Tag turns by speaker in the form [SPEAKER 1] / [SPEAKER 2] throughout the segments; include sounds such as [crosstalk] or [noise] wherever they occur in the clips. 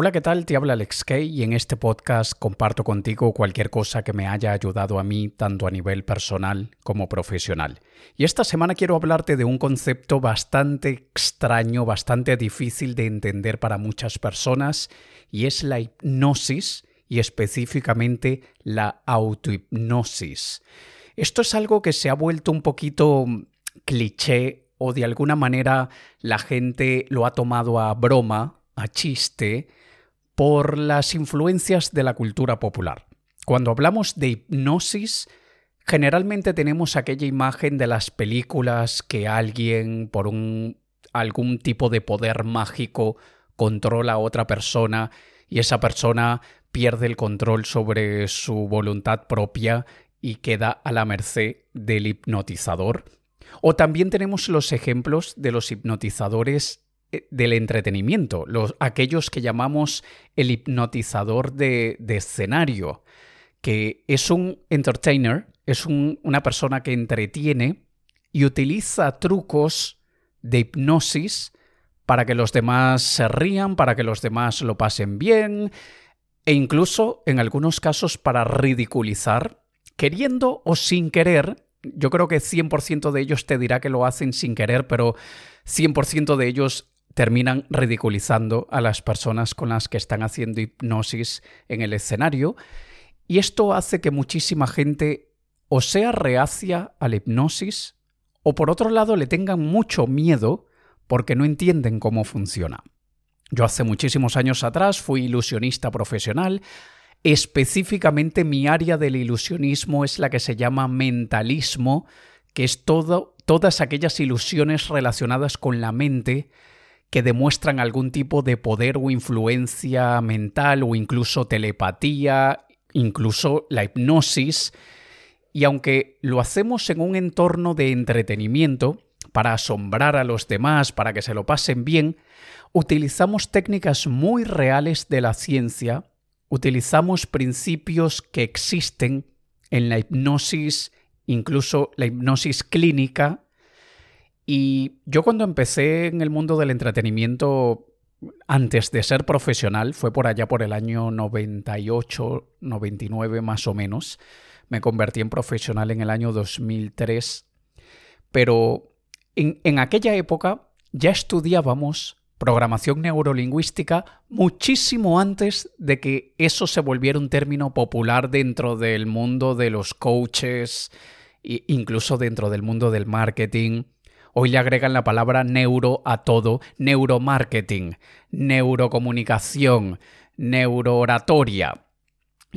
[SPEAKER 1] Hola, ¿qué tal? Te habla Alex Kay y en este podcast comparto contigo cualquier cosa que me haya ayudado a mí tanto a nivel personal como profesional. Y esta semana quiero hablarte de un concepto bastante extraño, bastante difícil de entender para muchas personas y es la hipnosis y específicamente la autohipnosis. Esto es algo que se ha vuelto un poquito cliché o de alguna manera la gente lo ha tomado a broma, a chiste, por las influencias de la cultura popular. Cuando hablamos de hipnosis, generalmente tenemos aquella imagen de las películas que alguien por un, algún tipo de poder mágico controla a otra persona y esa persona pierde el control sobre su voluntad propia y queda a la merced del hipnotizador. O también tenemos los ejemplos de los hipnotizadores del entretenimiento, los, aquellos que llamamos el hipnotizador de, escenario, que es un entertainer, es una persona que entretiene y utiliza trucos de hipnosis para que los demás se rían, para que los demás lo pasen bien e incluso en algunos casos para ridiculizar, queriendo o sin querer. Yo creo que 100% de ellos te dirá que lo hacen sin querer, pero 100% de ellos terminan ridiculizando a las personas con las que están haciendo hipnosis en el escenario y esto hace que muchísima gente o sea reacia a la hipnosis o por otro lado le tengan mucho miedo porque no entienden cómo funciona. Yo hace muchísimos años atrás fui ilusionista profesional, específicamente mi área del ilusionismo es la que se llama mentalismo, que es todo, todas aquellas ilusiones relacionadas con la mente que demuestran algún tipo de poder o influencia mental o incluso telepatía, incluso la hipnosis. Y aunque lo hacemos en un entorno de entretenimiento, para asombrar a los demás, para que se lo pasen bien, utilizamos técnicas muy reales de la ciencia, utilizamos principios que existen en la hipnosis, incluso la hipnosis clínica, y yo cuando empecé en el mundo del entretenimiento, antes de ser profesional, fue por allá por el año 98, 99 más o menos, me convertí en profesional en el año 2003, pero en, en aquella época ya estudiábamos programación neurolingüística muchísimo antes de que eso se volviera un término popular dentro del mundo de los coaches, e incluso dentro del mundo del marketing. Hoy le agregan la palabra neuro a todo, neuromarketing, neurocomunicación, neurooratoria.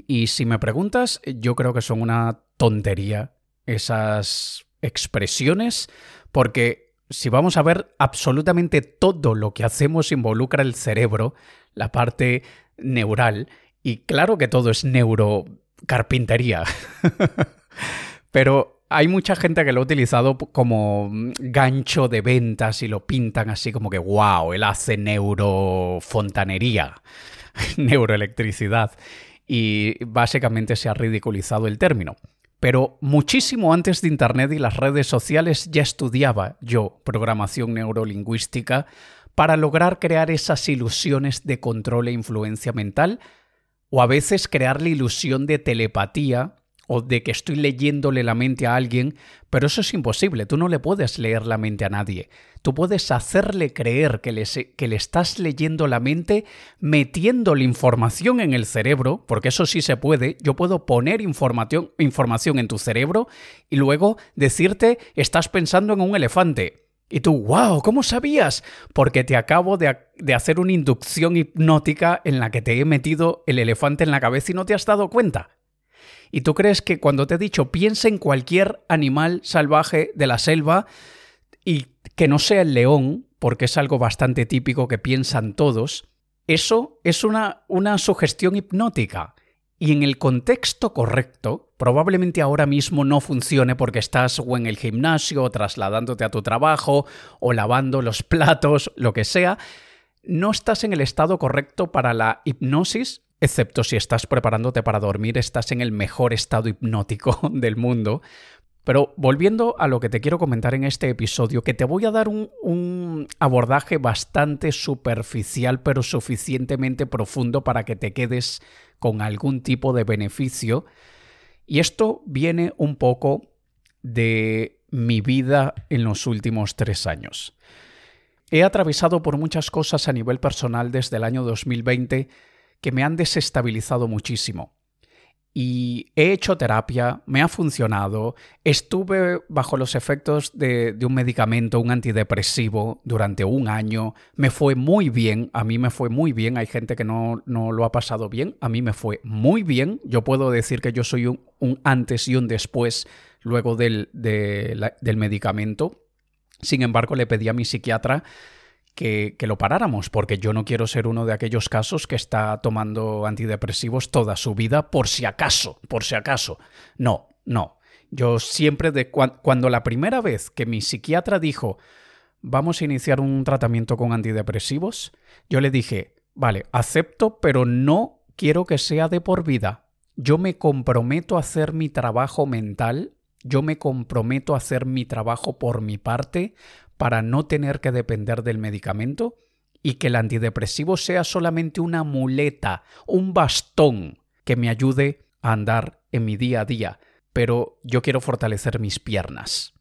[SPEAKER 1] Y si me preguntas, yo creo que son una tontería esas expresiones, porque si vamos a ver, absolutamente todo lo que hacemos involucra el cerebro, la parte neural, y claro que todo es neurocarpintería. [laughs] Pero hay mucha gente que lo ha utilizado como mm, gancho de ventas y lo pintan así como que, wow, él hace neurofontanería, [laughs] neuroelectricidad. Y básicamente se ha ridiculizado el término. Pero muchísimo antes de Internet y las redes sociales ya estudiaba yo programación neurolingüística para lograr crear esas ilusiones de control e influencia mental o a veces crear la ilusión de telepatía o de que estoy leyéndole la mente a alguien, pero eso es imposible, tú no le puedes leer la mente a nadie. Tú puedes hacerle creer que le, que le estás leyendo la mente metiendo la información en el cerebro, porque eso sí se puede, yo puedo poner información, información en tu cerebro y luego decirte, estás pensando en un elefante. Y tú, wow, ¿cómo sabías? Porque te acabo de, de, hacer una inducción hipnótica en la que te he metido el elefante en la cabeza y no te has dado cuenta. Y tú crees que cuando te he dicho piensa en cualquier animal salvaje de la selva y que no sea el león, porque es algo bastante típico que piensan todos, eso es una, una sugestión hipnótica. Y en el contexto correcto, probablemente ahora mismo no funcione porque estás o en el gimnasio, o trasladándote a tu trabajo, o lavando los platos, lo que sea, no estás en el estado correcto para la hipnosis excepto si estás preparándote para dormir, estás en el mejor estado hipnótico [laughs] del mundo, Pero volviendo a lo que te quiero comentar en este episodio, que te voy a dar un, abordaje bastante superficial, pero suficientemente profundo para que te quedes con algún tipo de beneficio. Y esto viene un poco de mi vida en los últimos tres años. He atravesado por muchas cosas a nivel personal desde el año 2020 que me han desestabilizado muchísimo. Y he hecho terapia, me ha funcionado, estuve bajo los efectos de, un medicamento, un antidepresivo, durante un año, me fue muy bien, a mí me fue muy bien, hay gente que no, lo ha pasado bien, a mí me fue muy bien, yo puedo decir que yo soy un, antes y un después luego del, del medicamento, sin embargo le pedí a mi psiquiatra que, lo paráramos, porque yo no quiero ser uno de aquellos casos que está tomando antidepresivos toda su vida por si acaso, por si acaso. No, no. Yo siempre, de, cuando la primera vez que mi psiquiatra dijo, vamos a iniciar un tratamiento con antidepresivos, yo le dije, vale, acepto, pero no quiero que sea de por vida. Yo me comprometo a hacer mi trabajo mental, yo me comprometo a hacer mi trabajo por mi parte para no tener que depender del medicamento y que el antidepresivo sea solamente una muleta, un bastón que me ayude a andar en mi día a día, pero yo quiero fortalecer mis piernas.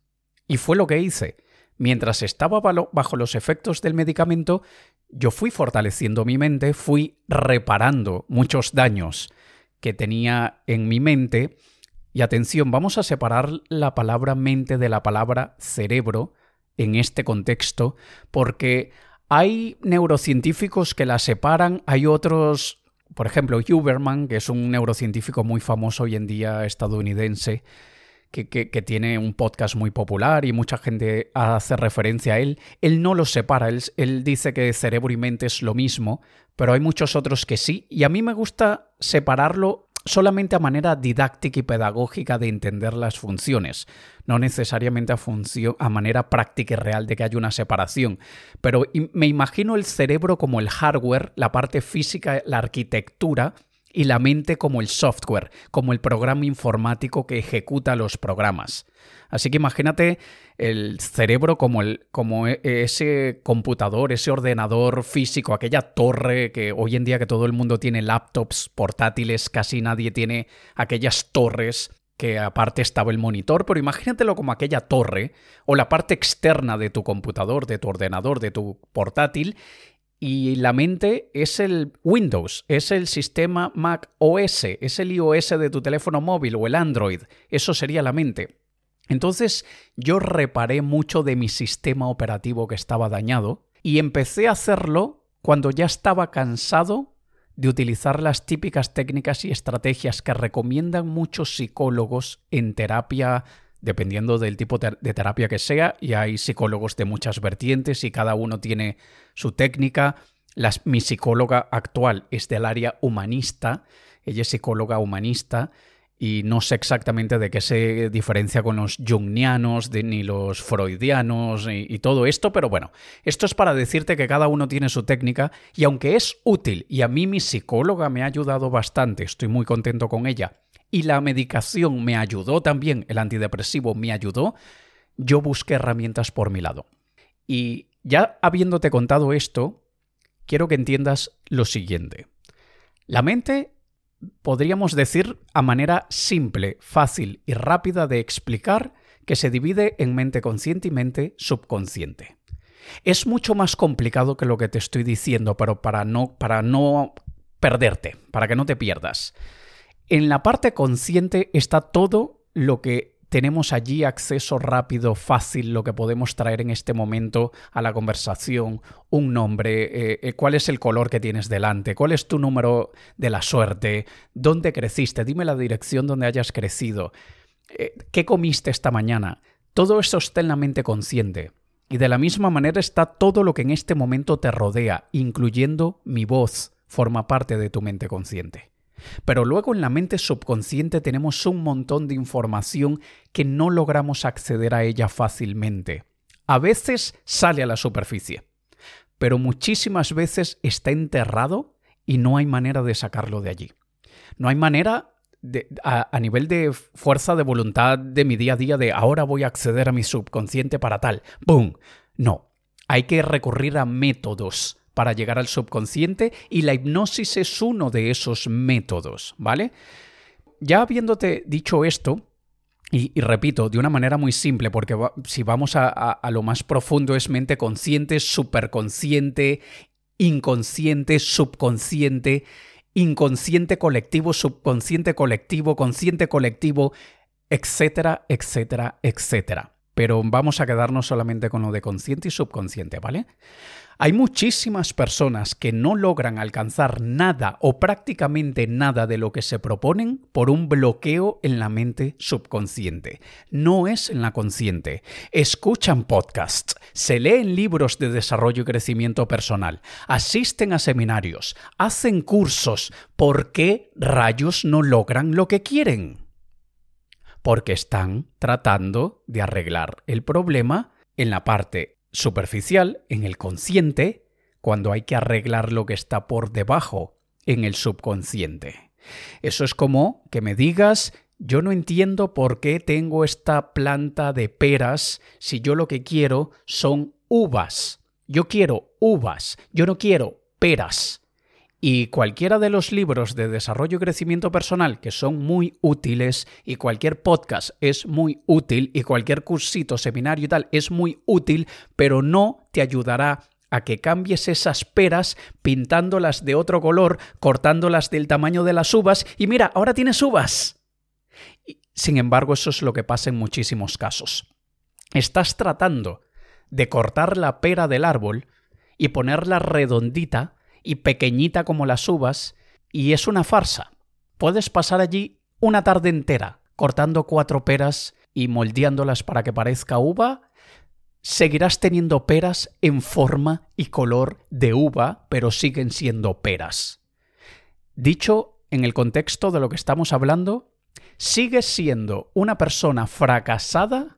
[SPEAKER 1] Y fue lo que hice. Mientras estaba bajo los efectos del medicamento, yo fui fortaleciendo mi mente, fui reparando muchos daños que tenía en mi mente. Y atención, vamos a separar la palabra mente de la palabra cerebro, en este contexto, porque hay neurocientíficos que la separan, hay otros, por ejemplo, Huberman, que es un neurocientífico muy famoso hoy en día estadounidense, que, tiene un podcast muy popular y mucha gente hace referencia a él, él no los separa, él, él, dice que cerebro y mente es lo mismo, pero hay muchos otros que sí, y a mí me gusta separarlo solamente a manera didáctica y pedagógica de entender las funciones, no necesariamente a, a manera práctica y real de que haya una separación. Pero me imagino el cerebro como el hardware, la parte física, la arquitectura, y la mente como el software, como el programa informático que ejecuta los programas. Así que imagínate el cerebro como, el, como e, ese computador, ese ordenador físico, aquella torre que hoy en día que todo el mundo tiene laptops portátiles, casi nadie tiene aquellas torres que aparte estaba el monitor, pero imagínatelo como aquella torre o la parte externa de tu computador, de tu ordenador, de tu portátil, y la mente es el Windows, es el sistema Mac OS, es el iOS de tu teléfono móvil o el Android. Eso sería la mente. Entonces yo reparé mucho de mi sistema operativo que estaba dañado y empecé a hacerlo cuando ya estaba cansado de utilizar las típicas técnicas y estrategias que recomiendan muchos psicólogos en terapia dependiendo del tipo de terapia que sea, y hay psicólogos de muchas vertientes y cada uno tiene su técnica. mi psicóloga actual es del área humanista, ella es psicóloga humanista y no sé exactamente de qué se diferencia con los jungianos ni los freudianos y, todo esto, pero bueno, esto es para decirte que cada uno tiene su técnica y aunque es útil y a mí mi psicóloga me ha ayudado bastante, estoy muy contento con ella, y la medicación me ayudó también, el antidepresivo me ayudó, yo busqué herramientas por mi lado. Y ya habiéndote contado esto, quiero que entiendas lo siguiente. La mente, podríamos decir a manera simple, fácil y rápida de explicar, que se divide en mente consciente y mente subconsciente. Es mucho más complicado que lo que te estoy diciendo, pero para no, para no perderte, para que no te pierdas. En la parte consciente está todo lo que tenemos allí acceso rápido, fácil, lo que podemos traer en este momento a la conversación, un nombre, eh, eh, cuál es el color que tienes delante, cuál es tu número de la suerte, dónde creciste, dime la dirección donde hayas crecido, eh, qué comiste esta mañana. Todo eso está en la mente consciente. Y de la misma manera está todo lo que en este momento te rodea, incluyendo mi voz, forma parte de tu mente consciente. Pero luego en la mente subconsciente tenemos un montón de información que no logramos acceder a ella fácilmente. A veces sale a la superficie, pero muchísimas veces está enterrado y no hay manera de sacarlo de allí. No hay manera a, nivel de fuerza de voluntad de mi día a día de ahora voy a acceder a mi subconsciente para tal. ¡Boom! No, hay que recurrir a métodos para llegar al subconsciente y la hipnosis es uno de esos métodos, ¿vale? Ya habiéndote dicho esto, y, repito, de una manera muy simple, porque si vamos a, a, lo más profundo es mente consciente, superconsciente, inconsciente, subconsciente, inconsciente colectivo, subconsciente colectivo, consciente colectivo, etcétera, etcétera, etcétera. Pero vamos a quedarnos solamente con lo de consciente y subconsciente, ¿vale? Hay muchísimas personas que no logran alcanzar nada o prácticamente nada de lo que se proponen por un bloqueo en la mente subconsciente. No es en la consciente. Escuchan podcasts, se leen libros de desarrollo y crecimiento personal, asisten a seminarios, hacen cursos. ¿Por qué rayos no logran lo que quieren? Porque están tratando de arreglar el problema en la parte superficial, en el consciente, cuando hay que arreglar lo que está por debajo, en el subconsciente. Eso es como que me digas, yo no entiendo por qué tengo esta planta de peras si yo lo que quiero son uvas. Yo quiero uvas, yo no quiero peras. Y cualquiera de los libros de desarrollo y crecimiento personal que son muy útiles y cualquier podcast es muy útil y cualquier cursito, seminario y tal es muy útil, pero no te ayudará a que cambies esas peras pintándolas de otro color, cortándolas del tamaño de las uvas y mira, ahora tienes uvas. Sin embargo, eso es lo que pasa en muchísimos casos. Estás tratando de cortar la pera del árbol y ponerla redondita y pequeñita como las uvas, y es una farsa. Puedes pasar allí una tarde entera cortando cuatro peras y moldeándolas para que parezca uva, seguirás teniendo peras en forma y color de uva, pero siguen siendo peras. Dicho en el contexto de lo que estamos hablando, sigues siendo una persona fracasada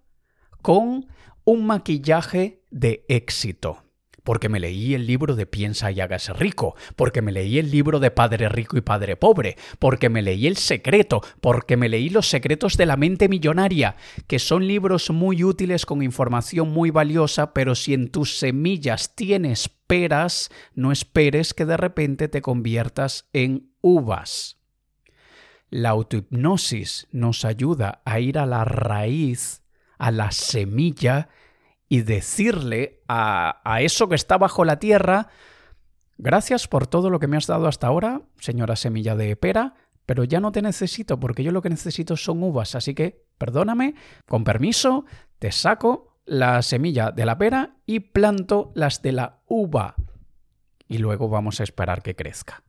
[SPEAKER 1] con un maquillaje de éxito porque me leí el libro de Piensa y hágase rico, porque me leí el libro de Padre rico y Padre pobre, porque me leí El secreto, porque me leí Los secretos de la mente millonaria, que son libros muy útiles con información muy valiosa, pero si en tus semillas tienes peras, no esperes que de repente te conviertas en uvas. La autohipnosis nos ayuda a ir a la raíz, a la semilla, y decirle a, eso que está bajo la tierra, gracias por todo lo que me has dado hasta ahora, señora semilla de pera, pero ya no te necesito porque yo lo que necesito son uvas, así que perdóname, con permiso, te saco la semilla de la pera y planto las de la uva. Y luego vamos a esperar que crezca.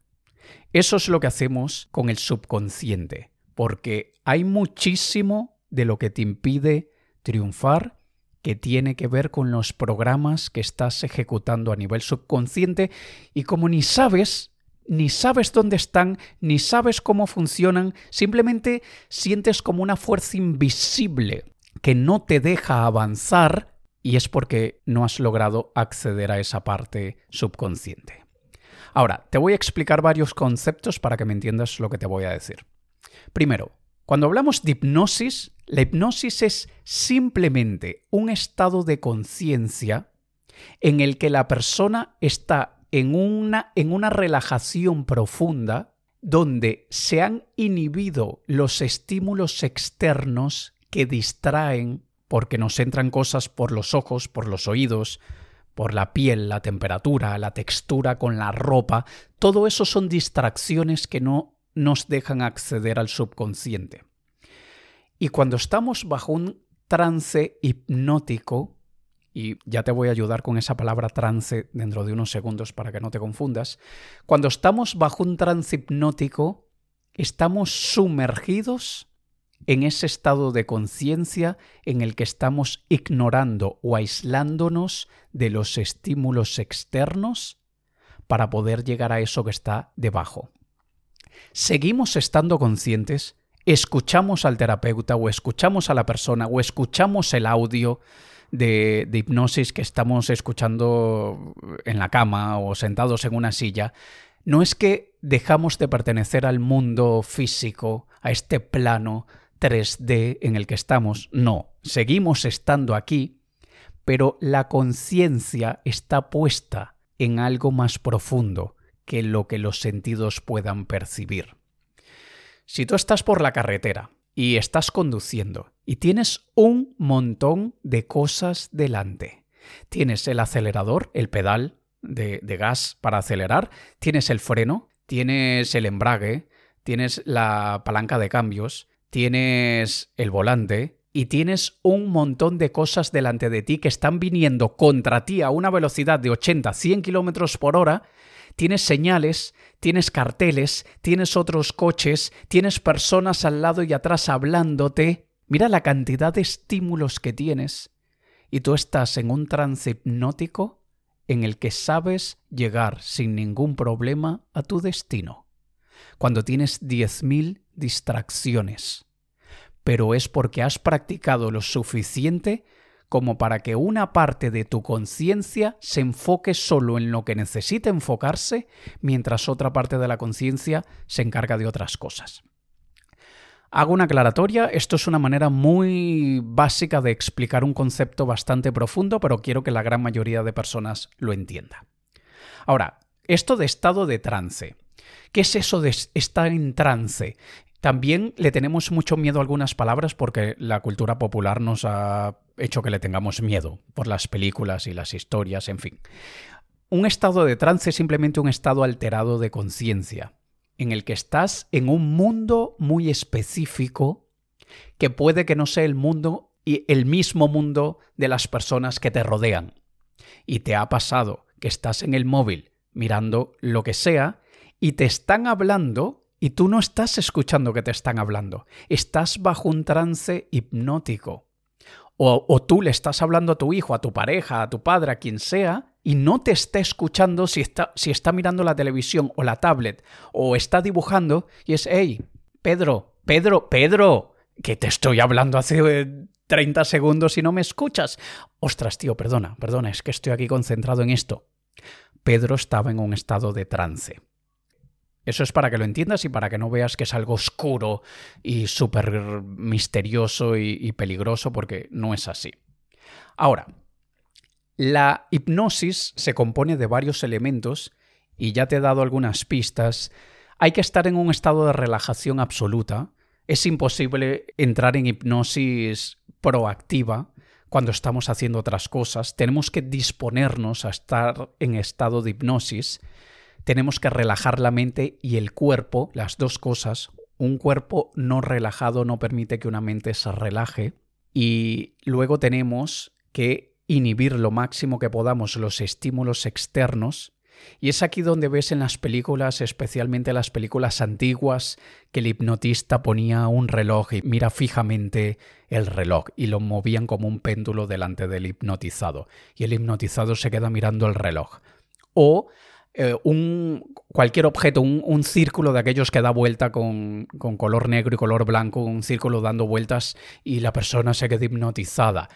[SPEAKER 1] Eso es lo que hacemos con el subconsciente, porque hay muchísimo de lo que te impide triunfar que tiene que ver con los programas que estás ejecutando a nivel subconsciente y como ni sabes, ni sabes dónde están, ni sabes cómo funcionan, simplemente sientes como una fuerza invisible que no te deja avanzar y es porque no has logrado acceder a esa parte subconsciente. Ahora, te voy a explicar varios conceptos para que me entiendas lo que te voy a decir. Primero, cuando hablamos de hipnosis, la hipnosis es simplemente un estado de conciencia en el que la persona está en una, en una relajación profunda donde se han inhibido los estímulos externos que distraen porque nos entran cosas por los ojos, por los oídos, por la piel, la temperatura, la textura con la ropa. Todo eso son distracciones que no nos dejan acceder al subconsciente. Y cuando estamos bajo un trance hipnótico, y ya te voy a ayudar con esa palabra trance dentro de unos segundos para que no te confundas, cuando estamos bajo un trance hipnótico, estamos sumergidos en ese estado de conciencia en el que estamos ignorando o aislándonos de los estímulos externos para poder llegar a eso que está debajo. Seguimos estando conscientes, escuchamos al terapeuta o escuchamos a la persona o escuchamos el audio de, hipnosis que estamos escuchando en la cama o sentados en una silla, no es que dejamos de pertenecer al mundo físico, a este plano 3D en el que estamos. No, seguimos estando aquí, pero la conciencia está puesta en algo más profundo que lo que los sentidos puedan percibir. Si tú estás por la carretera y estás conduciendo y tienes un montón de cosas delante, tienes el acelerador, el pedal de, de gas para acelerar, tienes el freno, tienes el embrague, tienes la palanca de cambios, tienes el volante y tienes un montón de cosas delante de ti que están viniendo contra ti a una velocidad de 80, 100 kilómetros por hora, tienes señales, tienes carteles, tienes otros coches, tienes personas al lado y atrás hablándote. Mira la cantidad de estímulos que tienes. Y tú estás en un trance hipnótico en el que sabes llegar sin ningún problema a tu destino. Cuando tienes 10.000 distracciones, pero es porque has practicado lo suficiente como para que una parte de tu conciencia se enfoque solo en lo que necesita enfocarse, mientras otra parte de la conciencia se encarga de otras cosas. Hago una aclaratoria, esto es una manera muy básica de explicar un concepto bastante profundo, pero quiero que la gran mayoría de personas lo entienda. Ahora, esto de estado de trance. ¿Qué es eso de estar en trance? También le tenemos mucho miedo a algunas palabras porque la cultura popular nos ha hecho que le tengamos miedo por las películas y las historias, en fin. Un estado de trance es simplemente un estado alterado de conciencia, en el que estás en un mundo muy específico que puede que no sea el mundo y el mismo mundo de las personas que te rodean. Y te ha pasado que estás en el móvil mirando lo que sea y te están hablando y tú no estás escuchando que te están hablando. Estás bajo un trance hipnótico. O, tú le estás hablando a tu hijo, a tu pareja, a tu padre, a quien sea, y no te está escuchando si está, mirando la televisión o la tablet o está dibujando y es, hey, Pedro, Pedro, Pedro, que te estoy hablando hace 30 eh, segundos y no me escuchas. Ostras, tío, perdona, perdona, es que estoy aquí concentrado en esto. Pedro estaba en un estado de trance. Eso es para que lo entiendas y para que no veas que es algo oscuro y súper misterioso y, peligroso, porque no es así. Ahora, la hipnosis se compone de varios elementos y ya te he dado algunas pistas. Hay que estar en un estado de relajación absoluta. Es imposible entrar en hipnosis proactiva cuando estamos haciendo otras cosas. Tenemos que disponernos a estar en estado de hipnosis tenemos que relajar la mente y el cuerpo, las dos cosas. Un cuerpo no relajado no permite que una mente se relaje. Y luego tenemos que inhibir lo máximo que podamos los estímulos externos. Y es aquí donde ves en las películas, especialmente las películas antiguas, que el hipnotista ponía un reloj y mira fijamente el reloj y lo movían como un péndulo delante del hipnotizado. Y el hipnotizado se queda mirando el reloj. O eh, un, cualquier objeto, un, círculo de aquellos que da vuelta con, con, color negro y color blanco, un círculo dando vueltas y la persona se queda hipnotizada.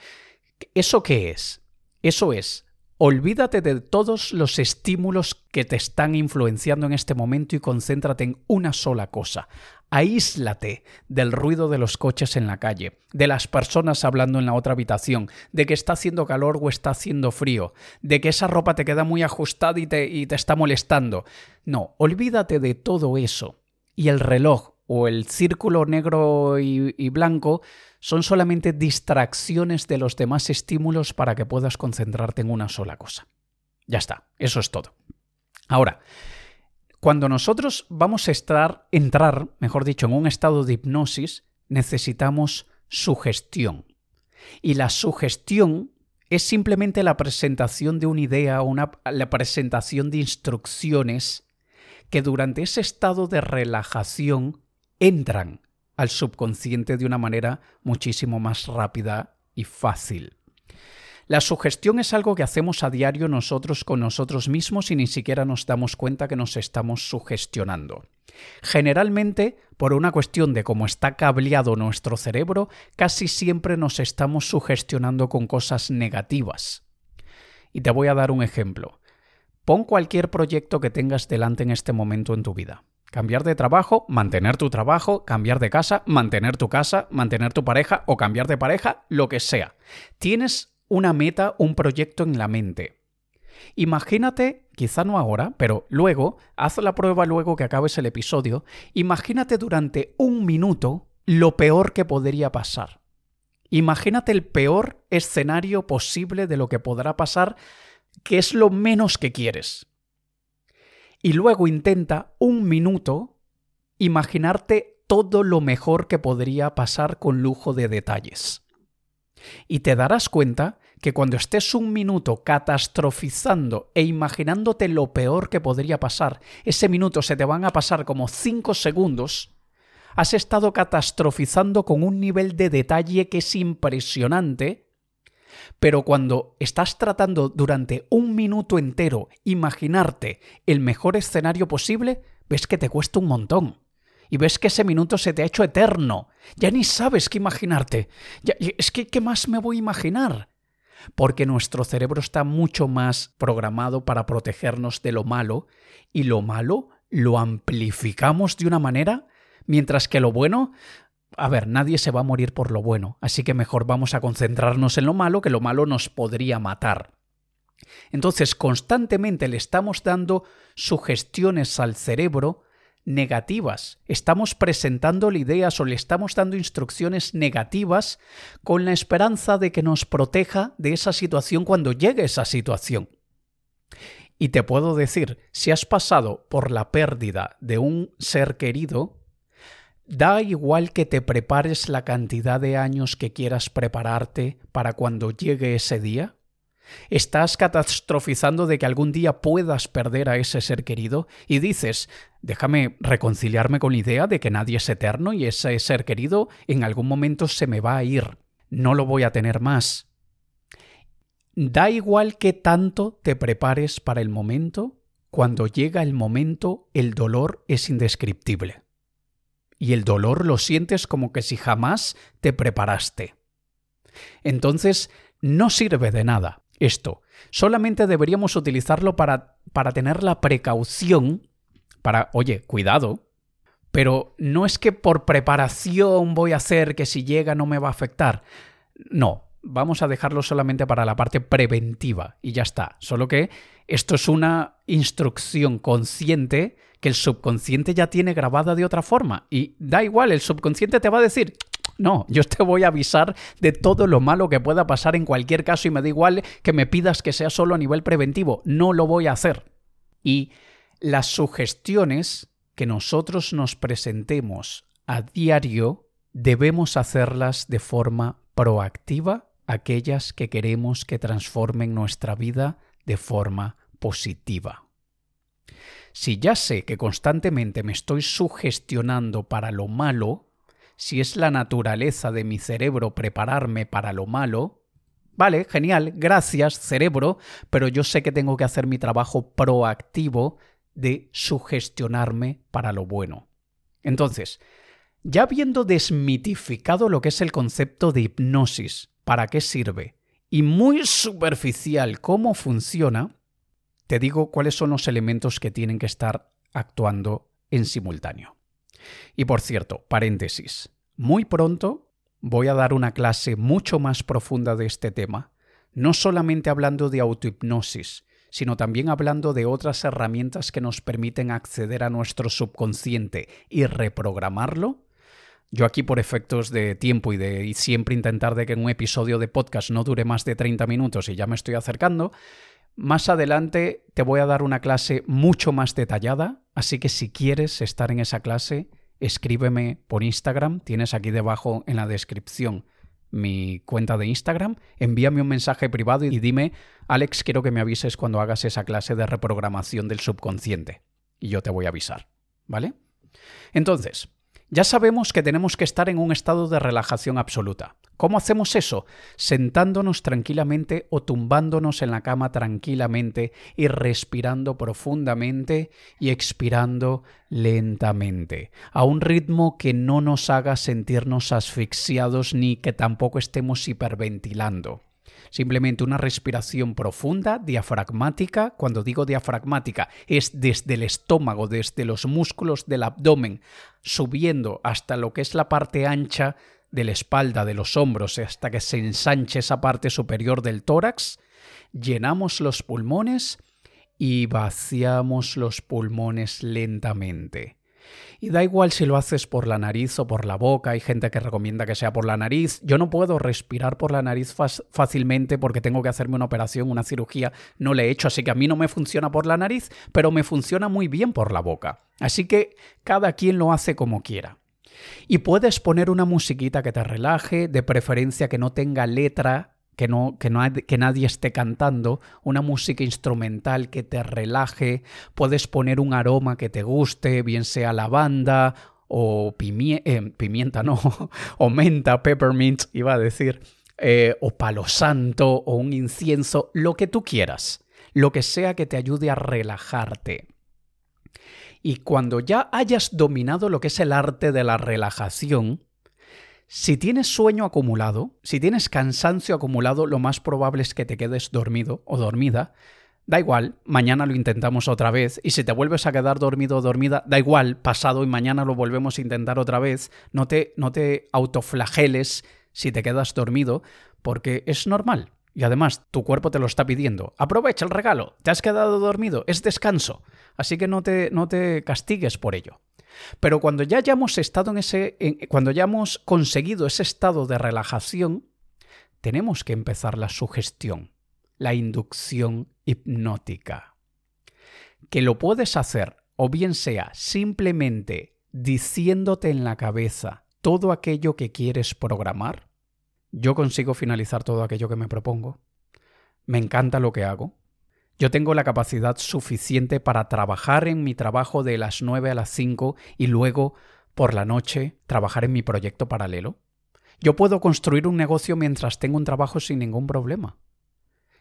[SPEAKER 1] ¿Eso qué es? Eso es Olvídate de todos los estímulos que te están influenciando en este momento y concéntrate en una sola cosa. Aíslate del ruido de los coches en la calle, de las personas hablando en la otra habitación, de que está haciendo calor o está haciendo frío, de que esa ropa te queda muy ajustada y te, y te está molestando. No, olvídate de todo eso. Y el reloj o el círculo negro y, blanco son solamente distracciones de los demás estímulos para que puedas concentrarte en una sola cosa. Ya está, eso es todo. Ahora, cuando nosotros vamos a entrar, mejor dicho, en un estado de hipnosis, necesitamos sugestión. Y la sugestión es simplemente la presentación de una idea, una, la presentación de instrucciones que durante ese estado de relajación entran al subconsciente de una manera muchísimo más rápida y fácil. La sugestión es algo que hacemos a diario nosotros con nosotros mismos y ni siquiera nos damos cuenta que nos estamos sugestionando. Generalmente, por una cuestión de cómo está cableado nuestro cerebro, casi siempre nos estamos sugestionando con cosas negativas. Y te voy a dar un ejemplo. Pon cualquier proyecto que tengas delante en este momento en tu vida. Cambiar de trabajo, mantener tu trabajo, cambiar de casa, mantener tu casa, mantener tu pareja o cambiar de pareja, lo que sea. Tienes una meta, un proyecto en la mente. Imagínate, quizá no ahora, pero luego, haz la prueba luego que acabes el episodio, imagínate durante un minuto lo peor que podría pasar. Imagínate el peor escenario posible de lo que podrá pasar, que es lo menos que quieres. Y luego intenta un minuto imaginarte todo lo mejor que podría pasar con lujo de detalles. Y te darás cuenta que cuando estés un minuto catastrofizando e imaginándote lo peor que podría pasar, ese minuto se te van a pasar como cinco segundos, has estado catastrofizando con un nivel de detalle que es impresionante, pero cuando estás tratando durante un minuto entero imaginarte el mejor escenario posible, ves que te cuesta un montón y ves que ese minuto se te ha hecho eterno. Ya ni sabes qué imaginarte. es que, ¿qué más me voy a imaginar? Porque nuestro cerebro está mucho más programado para protegernos de lo malo y lo malo lo amplificamos de una manera, mientras que lo bueno, a ver, nadie se va a morir por lo bueno, así que mejor vamos a concentrarnos en lo malo, que lo malo nos podría matar. Entonces, constantemente le estamos dando sugestiones al cerebro negativas. Estamos presentándole ideas o le estamos dando instrucciones negativas con la esperanza de que nos proteja de esa situación cuando llegue esa situación. Y te puedo decir, si has pasado por la pérdida de un ser querido, da igual que te prepares la cantidad de años que quieras prepararte para cuando llegue ese día, Estás catastrofizando de que algún día puedas perder a ese ser querido y dices, déjame reconciliarme con la idea de que nadie es eterno y ese ser querido en algún momento se me va a ir, no lo voy a tener más. Da igual que tanto te prepares para el momento, cuando llega el momento el dolor es indescriptible. Y el dolor lo sientes como que si jamás te preparaste. Entonces, no sirve de nada esto. Solamente deberíamos utilizarlo para, para tener la precaución, para, oye, cuidado, pero no es que por preparación voy a hacer que si llega no me va a afectar. No, vamos a dejarlo solamente para la parte preventiva y ya está. Solo que esto es una instrucción consciente que el subconsciente ya tiene grabada de otra forma. Y da igual, el subconsciente te va a decir, no, yo te voy a avisar de todo lo malo que pueda pasar en cualquier caso y me da igual que me pidas que sea solo a nivel preventivo. No lo voy a hacer. Y las sugestiones que nosotros nos presentemos a diario debemos hacerlas de forma proactiva, aquellas que queremos que transformen nuestra vida de forma positiva. Si ya sé que constantemente me estoy sugestionando para lo malo, si es la naturaleza de mi cerebro prepararme para lo malo, vale, genial, gracias cerebro, pero yo sé que tengo que hacer mi trabajo proactivo de sugestionarme para lo bueno. Entonces, ya habiendo desmitificado lo que es el concepto de hipnosis, para qué sirve, y muy superficial cómo funciona, te digo cuáles son los elementos que tienen que estar actuando en simultáneo. Y por cierto, paréntesis, muy pronto voy a dar una clase mucho más profunda de este tema, no solamente hablando de autohipnosis, sino también hablando de otras herramientas que nos permiten acceder a nuestro subconsciente y reprogramarlo. Yo aquí por efectos de tiempo y de siempre intentar de que un episodio de podcast no dure más de 30 minutos y ya me estoy acercando, más adelante te voy a dar una clase mucho más detallada, así que si quieres estar en esa clase, escríbeme por Instagram, tienes aquí debajo en la descripción mi cuenta de Instagram, envíame un mensaje privado y dime, Alex, quiero que me avises cuando hagas esa clase de reprogramación del subconsciente. Y yo te voy a avisar, ¿vale? Entonces, ya sabemos que tenemos que estar en un estado de relajación absoluta. ¿Cómo hacemos eso? Sentándonos tranquilamente o tumbándonos en la cama tranquilamente y respirando profundamente y expirando lentamente, a un ritmo que no nos haga sentirnos asfixiados ni que tampoco estemos hiperventilando. Simplemente una respiración profunda, diafragmática. Cuando digo diafragmática, es desde el estómago, desde los músculos del abdomen, subiendo hasta lo que es la parte ancha de la espalda, de los hombros, hasta que se ensanche esa parte superior del tórax. Llenamos los pulmones y vaciamos los pulmones lentamente. Y da igual si lo haces por la nariz o por la boca, hay gente que recomienda que sea por la nariz. Yo no puedo respirar por la nariz fácilmente porque tengo que hacerme una operación, una cirugía, no le he hecho, así que a mí no me funciona por la nariz, pero me funciona muy bien por la boca. Así que cada quien lo hace como quiera. Y puedes poner una musiquita que te relaje, de preferencia que no tenga letra que, no, que, no que nadie esté cantando, una música instrumental que te relaje, puedes poner un aroma que te guste, bien sea lavanda o eh, pimienta, [laughs] no, o menta, peppermint, iba a decir, eh, o palo santo o un incienso, lo que tú quieras, lo que sea que te ayude a relajarte. Y cuando ya hayas dominado lo que es el arte de la relajación, si tienes sueño acumulado, si tienes cansancio acumulado, lo más probable es que te quedes dormido o dormida. Da igual, mañana lo intentamos otra vez y si te vuelves a quedar dormido o dormida, da igual, pasado y mañana lo volvemos a intentar otra vez. No te, no te autoflageles si te quedas dormido, porque es normal. Y además, tu cuerpo te lo está pidiendo. Aprovecha el regalo. Te has quedado dormido. Es descanso. Así que no te, no te castigues por ello. Pero cuando ya hayamos estado en ese, cuando ya hemos conseguido ese estado de relajación, tenemos que empezar la sugestión, la inducción hipnótica. Que lo puedes hacer, o bien sea simplemente diciéndote en la cabeza todo aquello que quieres programar. Yo consigo finalizar todo aquello que me propongo. Me encanta lo que hago. Yo tengo la capacidad suficiente para trabajar en mi trabajo de las 9 a las 5 y luego, por la noche, trabajar en mi proyecto paralelo. Yo puedo construir un negocio mientras tengo un trabajo sin ningún problema.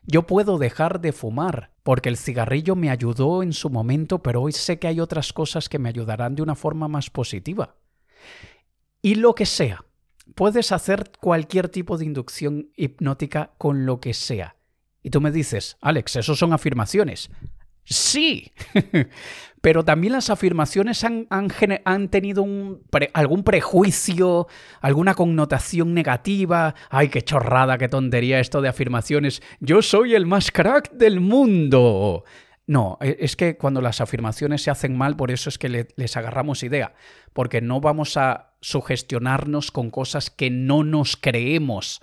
[SPEAKER 1] Yo puedo dejar de fumar, porque el cigarrillo me ayudó en su momento, pero hoy sé que hay otras cosas que me ayudarán de una forma más positiva. Y lo que sea. Puedes hacer cualquier tipo de inducción hipnótica con lo que sea. Y tú me dices, Alex, esos son afirmaciones. Sí, [laughs] pero también las afirmaciones han, han, tenido algún prejuicio, alguna connotación negativa. Ay, qué chorrada, qué tontería esto de afirmaciones. Yo soy el más crack del mundo. No, e, es que cuando las afirmaciones se hacen mal, por eso es que les agarramos idea, porque no vamos a sugestionarnos con cosas que no nos creemos.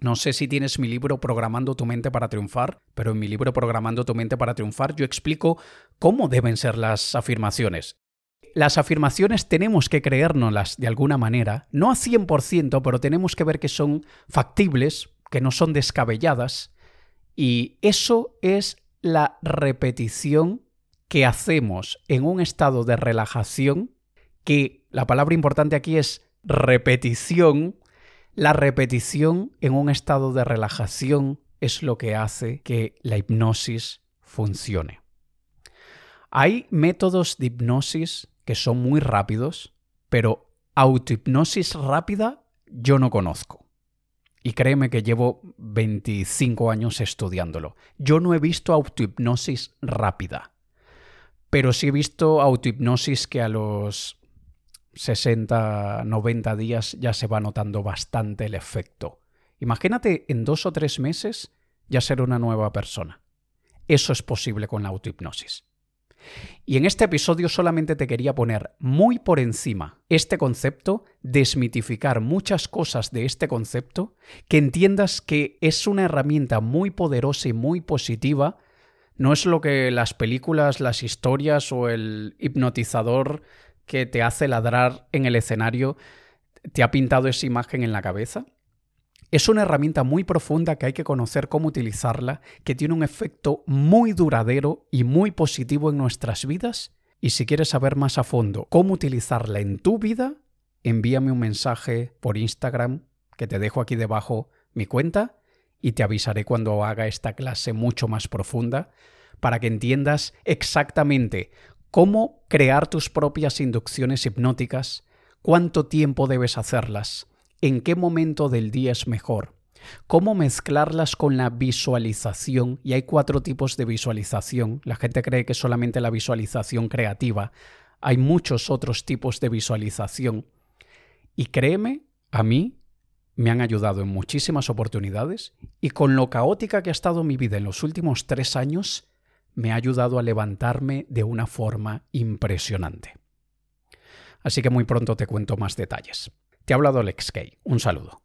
[SPEAKER 1] No sé si tienes mi libro Programando tu mente para triunfar, pero en mi libro Programando tu mente para triunfar yo explico cómo deben ser las afirmaciones. Las afirmaciones tenemos que creérnoslas de alguna manera, no a 100%, pero tenemos que ver que son factibles, que no son descabelladas, y eso es la repetición que hacemos en un estado de relajación, que la palabra importante aquí es repetición, la repetición en un estado de relajación es lo que hace que la hipnosis funcione. Hay métodos de hipnosis que son muy rápidos, pero autohipnosis rápida yo no conozco. Y créeme que llevo 25 años estudiándolo. Yo no he visto autohipnosis rápida, pero sí he visto autohipnosis que a los 60, 90 días ya se va notando bastante el efecto. Imagínate en dos o tres meses ya ser una nueva persona. Eso es posible con la autohipnosis. Y en este episodio solamente te quería poner muy por encima este concepto, desmitificar muchas cosas de este concepto, que entiendas que es una herramienta muy poderosa y muy positiva. No es lo que las películas, las historias o el hipnotizador que te hace ladrar en el escenario te ha pintado esa imagen en la cabeza? Es una herramienta muy profunda que hay que conocer cómo utilizarla, que tiene un efecto muy duradero y muy positivo en nuestras vidas. Y si quieres saber más a fondo cómo utilizarla en tu vida, envíame un mensaje por Instagram, que te dejo aquí debajo mi cuenta, y te avisaré cuando haga esta clase mucho más profunda, para que entiendas exactamente cómo crear tus propias inducciones hipnóticas, cuánto tiempo debes hacerlas, en qué momento del día es mejor, cómo mezclarlas con la visualización. Y hay cuatro tipos de visualización. La gente cree que solamente la visualización creativa. Hay muchos otros tipos de visualización. Y créeme, a mí me han ayudado en muchísimas oportunidades y con lo caótica que ha estado mi vida en los últimos tres años, me ha ayudado a levantarme de una forma impresionante. Así que muy pronto te cuento más detalles. Te ha hablado Alex Kay. Un saludo.